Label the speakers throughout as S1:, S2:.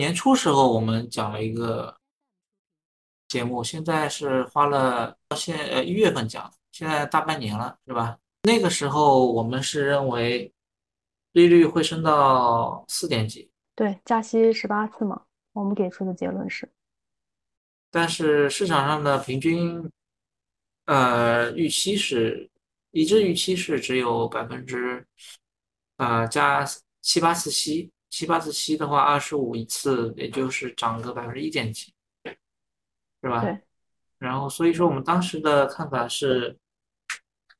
S1: 年初时候我们讲了一个节目，现在是花了现呃一月份讲，现在大半年了，是吧？那个时候我们是认为利率会升到四点几，
S2: 对，加息十八次嘛，我们给出的结论是，
S1: 但是市场上的平均呃预期是一致预期是只有百分之呃加七八次息。七八次息的话，二十五一次，也就是涨个百分之一点几，是吧？
S2: 对，
S1: 然后所以说我们当时的看法是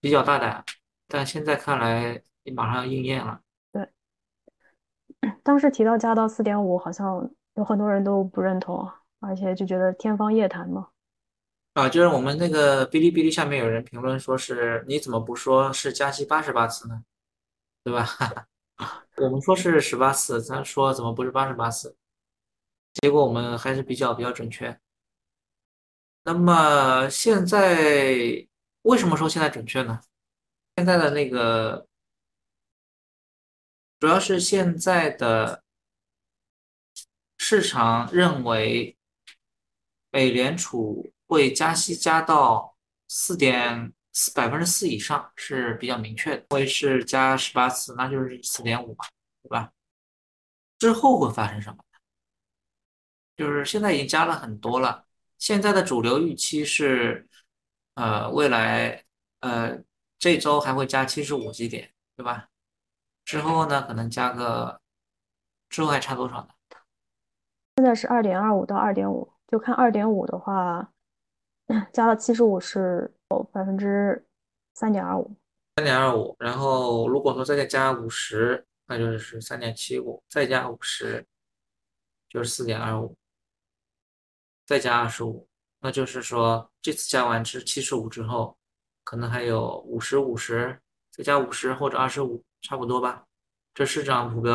S1: 比较大胆，但现在看来你马上要应验了。
S2: 对，当时提到加到四点五，好像有很多人都不认同，而且就觉得天方夜谭嘛。
S1: 啊，就是我们那个哔哩哔哩下面有人评论说是你怎么不说是加息八十八次呢？对吧？我们说是十八次，他说怎么不是八十八次？结果我们还是比较比较准确。那么现在为什么说现在准确呢？现在的那个主要是现在的市场认为美联储会加息加到四点。百分之四以上是比较明确的，会是加十八次，那就是四点五嘛，对吧？之后会发生什么？就是现在已经加了很多了，现在的主流预期是，呃，未来呃这周还会加七十五基点，对吧？之后呢，可能加个，之后还差多少呢？
S2: 现在是二点二五到二点五，就看二点五的话，加到七十五是。百分之三点二五，
S1: 三点二五，然后如果说再加五十，那就是三点七五，再加五十就是四点二五，再加二十五，那就是说这次加完是七十五之后，可能还有五十五十，再加五十或者二十五，差不多吧？这市场普遍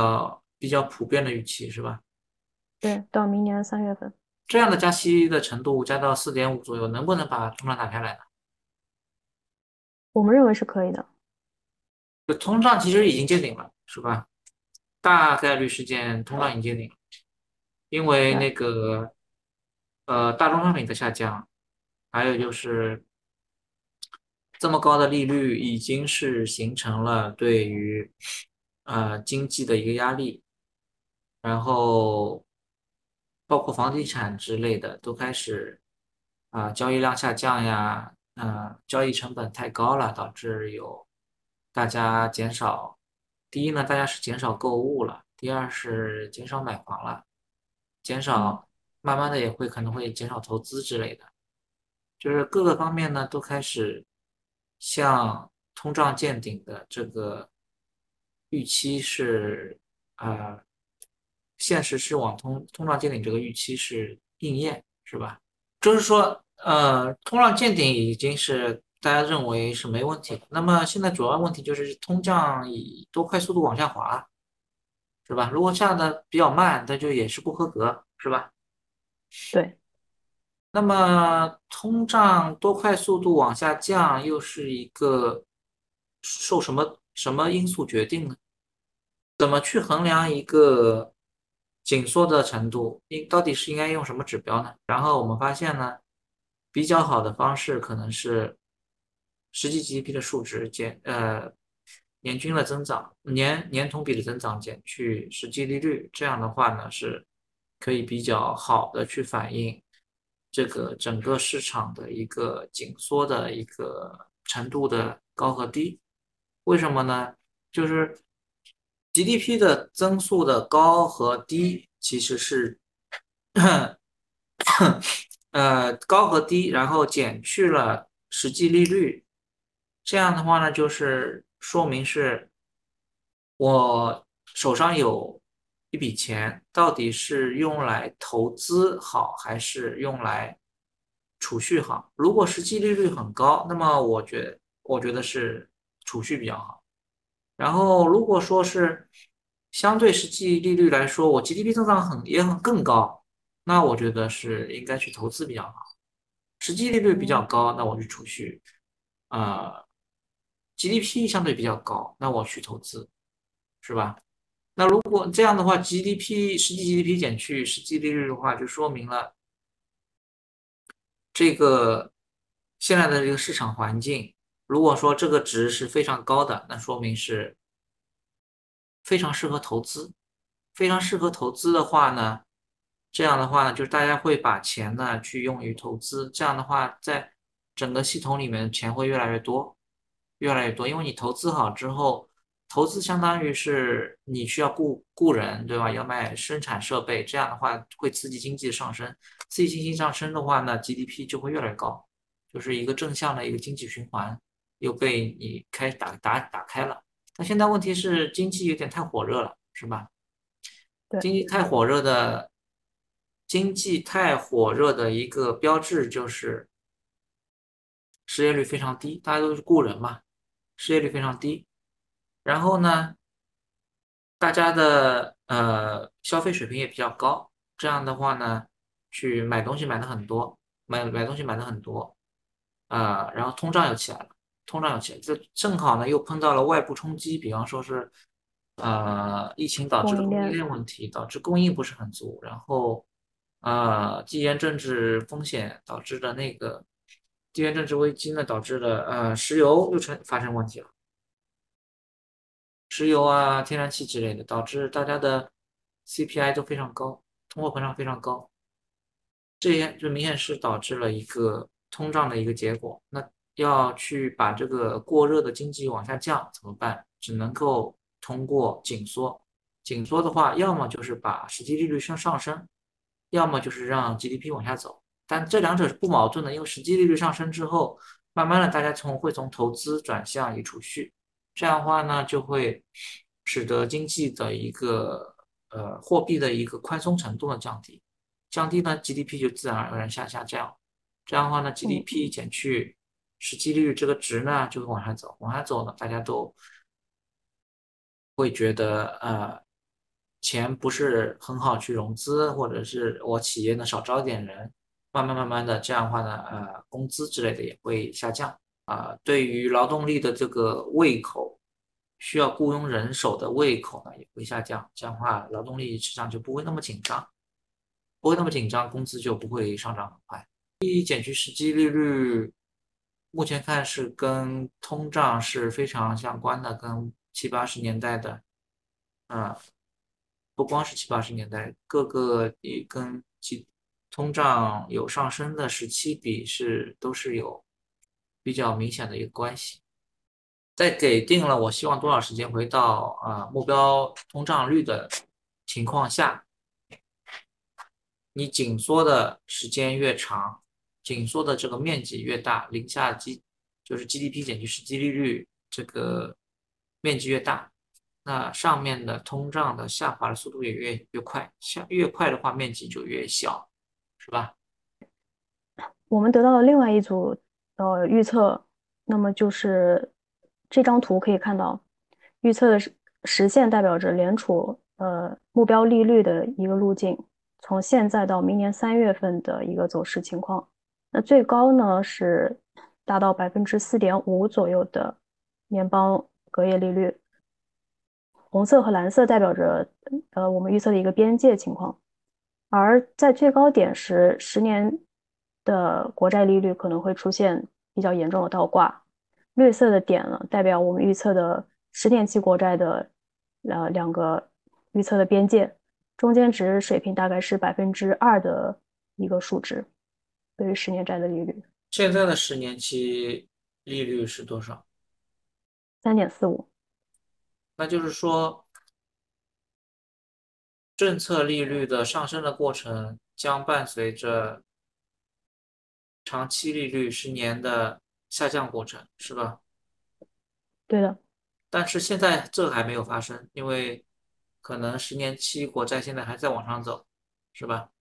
S1: 比较普遍的预期是吧？
S2: 对，到明年三月份，
S1: 这样的加息的程度加到四点五左右，能不能把通胀打开来呢？
S2: 我们认为是可以的。
S1: 通胀其实已经见顶了，是吧？大概率事件通胀已经见顶，因为那个呃大宗商品的下降，还有就是这么高的利率已经是形成了对于呃经济的一个压力，然后包括房地产之类的都开始啊交易量下降呀。嗯，交易成本太高了，导致有大家减少。第一呢，大家是减少购物了；第二是减少买房了，减少，慢慢的也会可能会减少投资之类的。就是各个方面呢都开始向通胀见顶的这个预期是呃，现实是往通通胀见顶这个预期是应验，是吧？就是说。呃，通胀见顶已经是大家认为是没问题。那么现在主要问题就是通胀以多快速度往下滑，是吧？如果下的比较慢，那就也是不合格，是吧？
S2: 对。
S1: 那么通胀多快速度往下降，又是一个受什么什么因素决定呢？怎么去衡量一个紧缩的程度？应到底是应该用什么指标呢？然后我们发现呢？比较好的方式可能是实际 GDP 的数值减呃年均的增长年年同比的增长减去实际利率，这样的话呢是可以比较好的去反映这个整个市场的一个紧缩的一个程度的高和低。为什么呢？就是 GDP 的增速的高和低其实是。呃，高和低，然后减去了实际利率，这样的话呢，就是说明是我手上有一笔钱，到底是用来投资好，还是用来储蓄好？如果实际利率很高，那么我觉我觉得是储蓄比较好。然后如果说是相对实际利率来说，我 GDP 增长很也很更高。那我觉得是应该去投资比较好，实际利率比较高，那我去储蓄，啊，GDP 相对比较高，那我去投资，是吧？那如果这样的话，GDP 实际 GDP 减去实际利率的话，就说明了这个现在的这个市场环境，如果说这个值是非常高的，那说明是非常适合投资。非常适合投资的话呢，这样的话呢，就是大家会把钱呢去用于投资，这样的话，在整个系统里面钱会越来越多，越来越多，因为你投资好之后。投资相当于是你需要雇雇人，对吧？要卖生产设备，这样的话会刺激经济上升。刺激经济上升的话呢，GDP 就会越来越高，就是一个正向的一个经济循环又被你开打打打开了。那现在问题是经济有点太火热了，是吧？
S2: 对，
S1: 经济太火热的，经济太火热的一个标志就是失业率非常低，大家都是雇人嘛，失业率非常低。然后呢，大家的呃消费水平也比较高，这样的话呢，去买东西买的很多，买买东西买的很多，啊，然后通胀又起来了，通胀又起来，这正好呢又碰到了外部冲击，比方说是，呃，疫情导致的供应链问题，导致供应不是很足，然后，啊，地缘政治风险导致的那个地缘政治危机呢，导致了呃石油又成发生问题了。石油啊、天然气之类的，导致大家的 CPI 都非常高，通货膨胀非常高，这些就明显是导致了一个通胀的一个结果。那要去把这个过热的经济往下降怎么办？只能够通过紧缩。紧缩的话，要么就是把实际利率向上升，要么就是让 GDP 往下走。但这两者是不矛盾的，因为实际利率上升之后，慢慢的大家从会从投资转向以储蓄。这样的话呢，就会使得经济的一个呃货币的一个宽松程度的降低，降低呢 GDP 就自然而然下下降。这样的话呢，GDP 减去实际利率这个值呢，就会往下走，往下走呢，大家都会觉得呃钱不是很好去融资，或者是我企业呢少招点人，慢慢慢慢的这样的话呢，呃工资之类的也会下降。啊，对于劳动力的这个胃口，需要雇佣人手的胃口呢也会下降，这样的话，劳动力市场就不会那么紧张，不会那么紧张，工资就不会上涨很快。一减去实际利率，目前看是跟通胀是非常相关的，跟七八十年代的，啊，不光是七八十年代，各个也跟其通胀有上升的时期比是都是有。比较明显的一个关系，在给定了我希望多少时间回到啊目标通胀率的情况下，你紧缩的时间越长，紧缩的这个面积越大，零下 G 就是 GDP 减去实际利率这个面积越大，那上面的通胀的下滑的速度也越越快，下越快的话面积就越小，是吧？
S2: 我们得到了另外一组。呃，预测，那么就是这张图可以看到，预测的实实现代表着联储呃目标利率的一个路径，从现在到明年三月份的一个走势情况。那最高呢是达到百分之四点五左右的联邦隔夜利率，红色和蓝色代表着呃我们预测的一个边界情况，而在最高点时，十年。的国债利率可能会出现比较严重的倒挂，绿色的点呢，代表我们预测的十年期国债的呃两个预测的边界，中间值水平大概是百分之二的一个数值，对于十年债的利率。
S1: 现在的十年期利率是多少？
S2: 三点四五。
S1: 那就是说，政策利率的上升的过程将伴随着。长期利率十年的下降过程是吧？
S2: 对的。
S1: 但是现在这还没有发生，因为可能十年期国债现在还在往上走，是吧？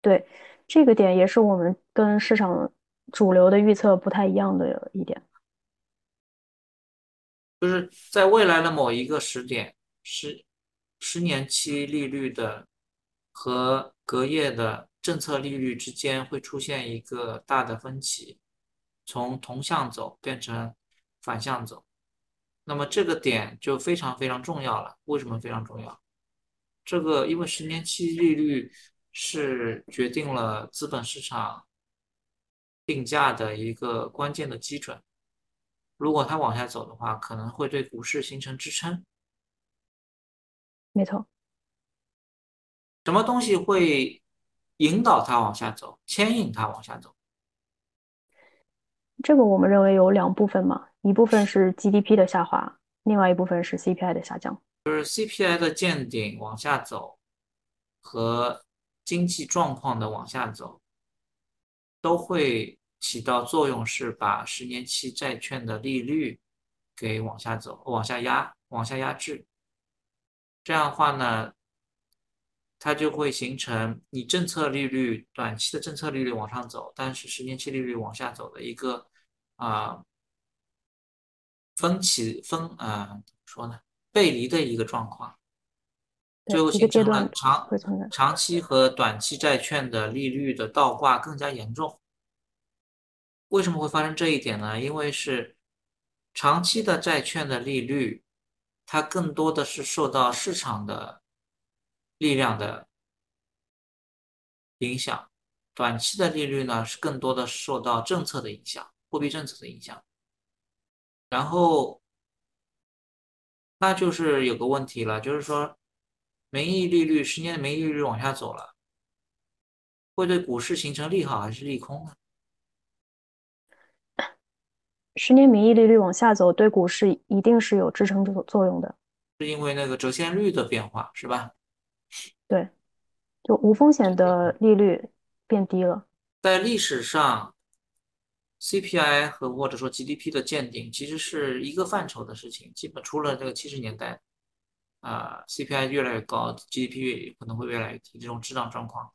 S2: 对，这个点也是我们跟市场主流的预测不太一样的一点。
S1: 就是在未来的某一个时点，十十年期利率的和隔夜的。政策利率之间会出现一个大的分歧，从同向走变成反向走。那么这个点就非常非常重要了。为什么非常重要？这个因为十年期利率是决定了资本市场定价的一个关键的基准。如果它往下走的话，可能会对股市形成支撑。
S2: 没错。
S1: 什么东西会引导它往下走，牵引它往下走？
S2: 这个我们认为有两部分嘛，一部分是 GDP 的下滑，另外一部分是 CPI 的下降。
S1: 就是 CPI 的见顶往下走和经济状况的往下走，都会起到作用，是把十年期债券的利率给往下走、往下压、往下压制。这样的话呢，它就会形成你政策利率短期的政策利率往上走，但是十年期利率往下走的一个啊分歧分啊怎么说呢？背离的一个状况，最后形成了长长期和短期债券的利率的倒挂更加严重。为什么会发生这一点呢？因为是长期的债券的利率，它更多的是受到市场的力量的影响，短期的利率呢是更多的受到政策的影响，货币政策的影响，然后。那就是有个问题了，就是说，名义利率十年的名义利率往下走了，会对股市形成利好还是利空呢？
S2: 十年名义利率往下走，对股市一定是有支撑作作用的，
S1: 是因为那个折现率的变化，是吧？
S2: 对，就无风险的利率变低了。
S1: 在历史上。CPI 和或者说 GDP 的见顶其实是一个范畴的事情，基本除了这个七十年代，啊，CPI 越来越高，GDP 可能会越来越低，这种滞胀状况。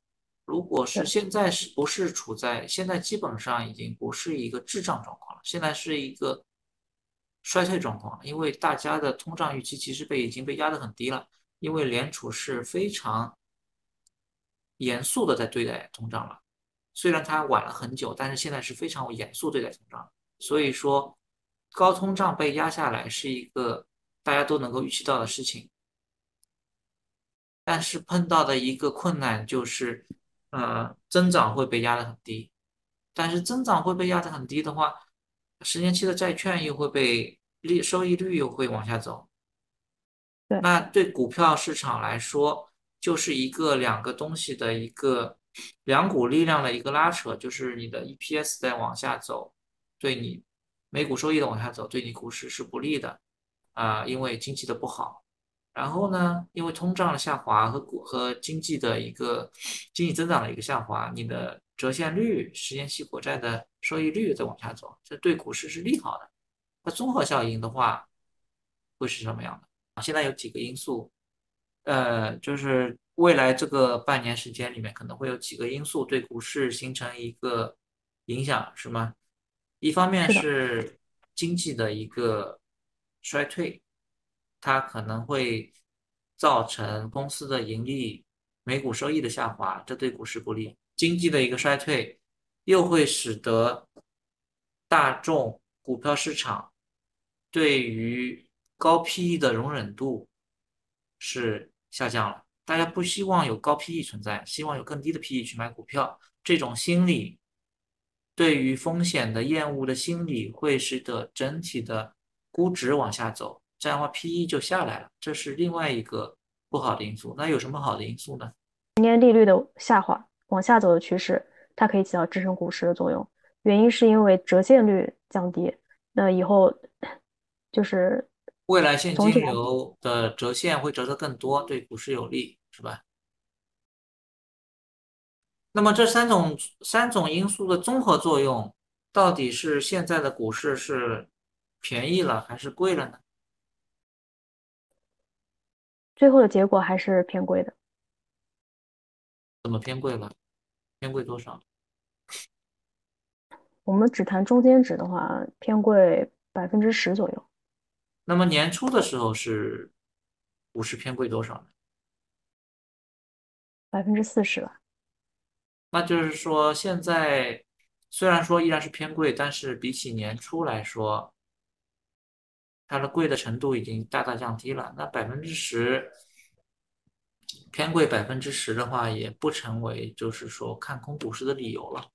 S1: 如果是现在是不是处在现在基本上已经不是一个滞胀状况了，现在是一个衰退状况，因为大家的通胀预期其实被已经被压得很低了，因为联储是非常严肃的在对待通胀了。虽然它晚了很久，但是现在是非常严肃对待通胀，所以说高通胀被压下来是一个大家都能够预期到的事情。但是碰到的一个困难就是，呃，增长会被压得很低。但是增长会被压得很低的话，十年期的债券又会被利收益率又会往下走。
S2: 对，
S1: 那对股票市场来说，就是一个两个东西的一个。两股力量的一个拉扯，就是你的 EPS 在往下走，对你每股收益的往下走，对你股市是不利的啊，因为经济的不好。然后呢，因为通胀的下滑和股和经济的一个经济增长的一个下滑，你的折现率、十年期国债的收益率在往下走，这对股市是利好的。那综合效应的话，会是什么样的？现在有几个因素，呃，就是。未来这个半年时间里面，可能会有几个因素对股市形成一个影响，是吗？一方面是经济的一个衰退，它可能会造成公司的盈利、每股收益的下滑，这对股市不利。经济的一个衰退又会使得大众股票市场对于高 PE 的容忍度是下降了。大家不希望有高 PE 存在，希望有更低的 PE 去买股票。这种心理对于风险的厌恶的心理，会使得整体的估值往下走，这样的话 PE 就下来了。这是另外一个不好的因素。那有什么好的因素呢？
S2: 今年利率的下滑，往下走的趋势，它可以起到支撑股市的作用。原因是因为折现率降低，那以后就是。
S1: 未来现金流的折现会折得更多，对股市有利，是吧？那么这三种三种因素的综合作用，到底是现在的股市是便宜了还是贵了呢？
S2: 最后的结果还是偏贵的。
S1: 怎么偏贵了？偏贵多少？
S2: 我们只谈中间值的话，偏贵百分之十左右。
S1: 那么年初的时候是股市偏贵多少呢？
S2: 百分之四十吧。
S1: 那就是说，现在虽然说依然是偏贵，但是比起年初来说，它的贵的程度已经大大降低了。那百分之十偏贵百分之十的话，也不成为就是说看空股市的理由了。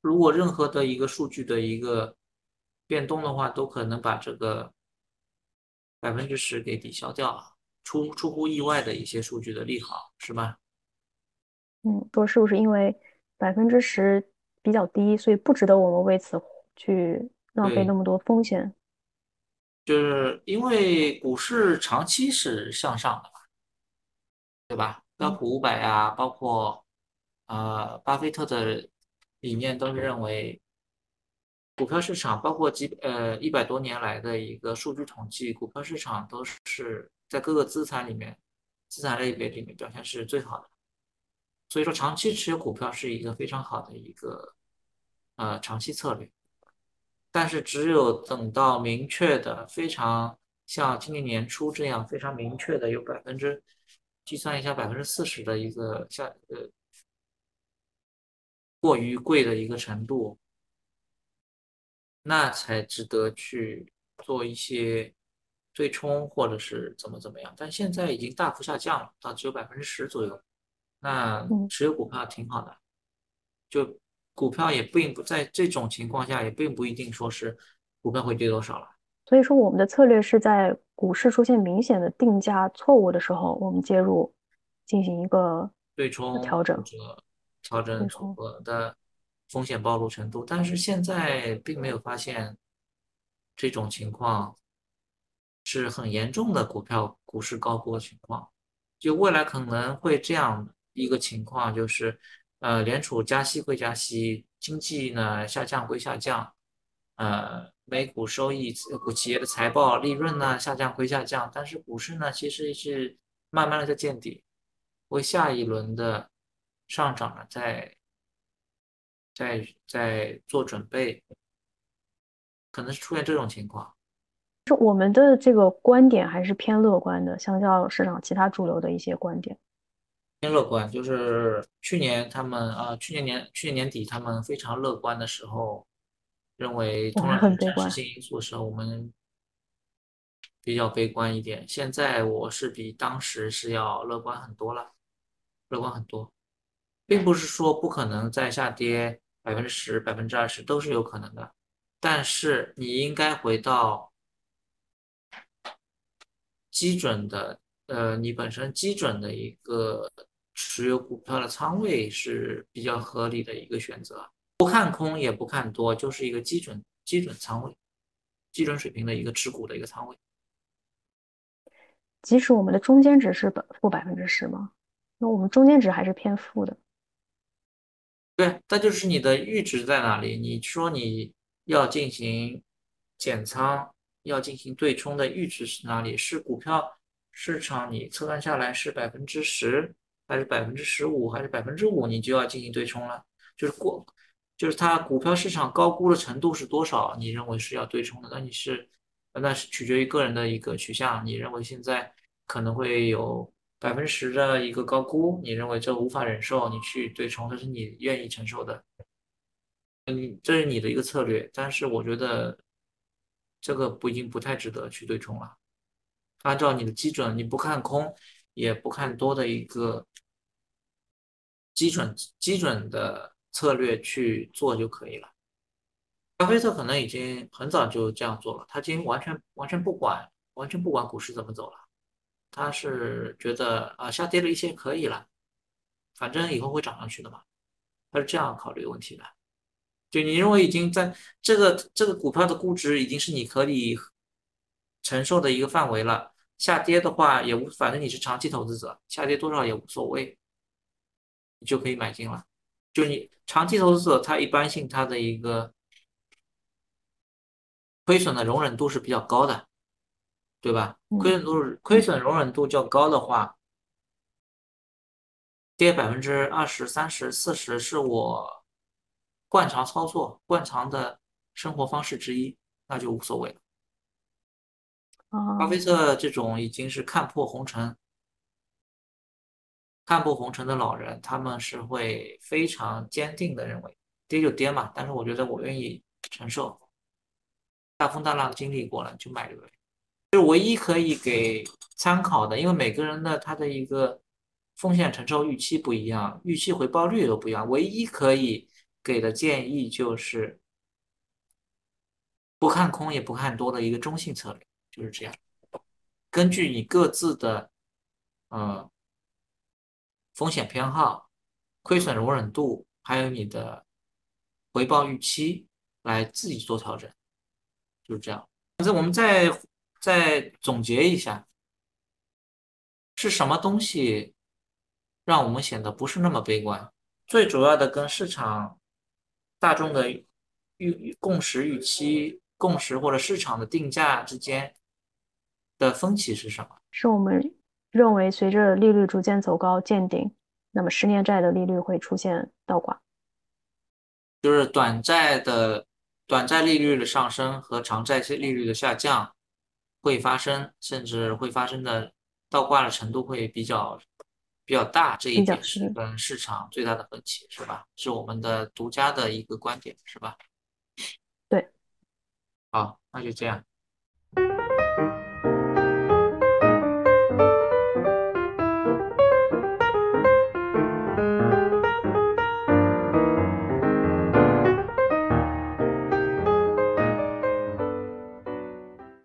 S1: 如果任何的一个数据的一个变动的话，都可能把这个百分之十给抵消掉，出出乎意外的一些数据的利好，是吧？
S2: 嗯，说是不是因为百分之十比较低，所以不值得我们为此去浪费那，么多风险？
S1: 就是因为股市长期是向上的嘛，对吧？标
S2: 嗯
S1: 普五百啊，包括呃巴菲特的理念都是认为。股票市场包括几呃一百多年来的一个数据统计，股票市场都是在各个资产里面，资产类别里面表现是最好的。所以说，长期持有股票是一个非常好的一个呃长期策略。但是，只有等到明确的非常像今年年初这样非常明确的有百分之计算一下百分之四十的一个下呃过于贵的一个程度，那才值得去做一些对冲或者是怎么怎么样。但现在已经大幅下降了，到只有百分之十左右。那
S2: 嗯，
S1: 持有股票挺好的，就股票也并不在这种情况下，也并不一定说是股票会跌多少了。
S2: 所以说我们的策略是在股市出现明显的定价错误的时候，我们介入进行一个
S1: 对冲
S2: 调整。
S1: 调整组，合的风险暴露程度，但是现在并没有发现这种情况是很严重的股票股市高估的情况。就未来可能会这样一个情况，就是呃，联储加息归加息，经济呢下降归下降，呃，每股收益、股企业的财报利润呢下降归下降，但是股市呢其实是慢慢的在见底。为下一轮的上涨呢，在在在做准备，可能是出现这种情况。
S2: 是我们的这个观点还是偏乐观的，相较市场其他主流的一些观点。
S1: 偏乐观，就是去年他们啊、去年年去年年底他们非常乐观的时候，认为通胀只是
S2: 很悲观。
S1: 暂时性因素的时候，我们比较悲观一点。现在我是比当时是要乐观很多了，乐观很多，并不是说不可能再下跌百分之十、百分之二十都是有可能的，但是你应该回到基准的，呃，你本身基准的一个持有股票的仓位是比较合理的一个选择，不看空也不看多，就是一个基准基准仓位，基准水平的一个持股的一个仓位。
S2: 即使我们的中间值是百负百分之十吗？那我们中间值还是偏负的。
S1: 对，那就是你的阈值在哪里？你说你要进行减仓，要进行对冲的阈值是哪里？是股票市场你测算下来是百分之十，还是百分之十五，还是百分之五？你就要进行对冲了。就是过，就是它股票市场高估的程度是多少？你认为是要对冲的？那你是，那是取决于个人的一个取向。你认为现在可能会有。百分之十的一个高估，你认为这无法忍受，你去对冲，这是你愿意承受的，你这是你的一个策略。但是我觉得这个不已经不太值得去对冲了。按照你的基准，你不看空也不看多的一个基准基准的策略去做就可以了。巴菲特可能已经很早就这样做了，他已经完全完全不管完全不管股市怎么走了，他是觉得啊下跌了一些可以了。反正以后会涨上去的嘛，他是这样考虑问题的。就你认为已经在这个这个股票的估值已经是你可以承受的一个范围了，下跌的话也无，反正你是长期投资者，下跌多少也无所谓，你就可以买进了。就你长期投资者，他一般性他的一个亏损的容忍度是比较高的，对吧？亏
S2: 嗯
S1: 损度亏损容忍度较高的话。跌百分之二十、三十、四十是我惯常操作、惯常的生活方式之一，那就无所谓了。巴菲
S2: 啊，
S1: 特这种已经是看破红尘、漫步红尘的老人，他们是会非常坚定的认为跌就跌嘛，但是我觉得我愿意承受，大风大浪经历过了就买对？就是唯一可以给参考的，因为每个人的他的一个风险承受预期不一样，预期回报率都不一样，唯一可以给的建议就是不看空也不看多的一个中性策略，就是这样。根据你各自的嗯风险偏好、亏损容忍度，还有你的回报预期来自己做调整，就是这样。反正我们再再总结一下，是什么东西让我们显得不是那么悲观？最主要的跟市场大众的预共识预期、共识或者市场的定价之间的分歧是什么？
S2: 是我们认为随着利率逐渐走高见顶，那么十年债的利率会出现倒挂。
S1: 就是短债的短债利率的上升和长债利率的下降会发生，甚至会发生的倒挂的程度会比较比较大。这一点是
S2: 是
S1: 跟市场最大的分歧，是吧？是我们的独家的一个观点，是吧？
S2: 对。
S1: 好，那就这样。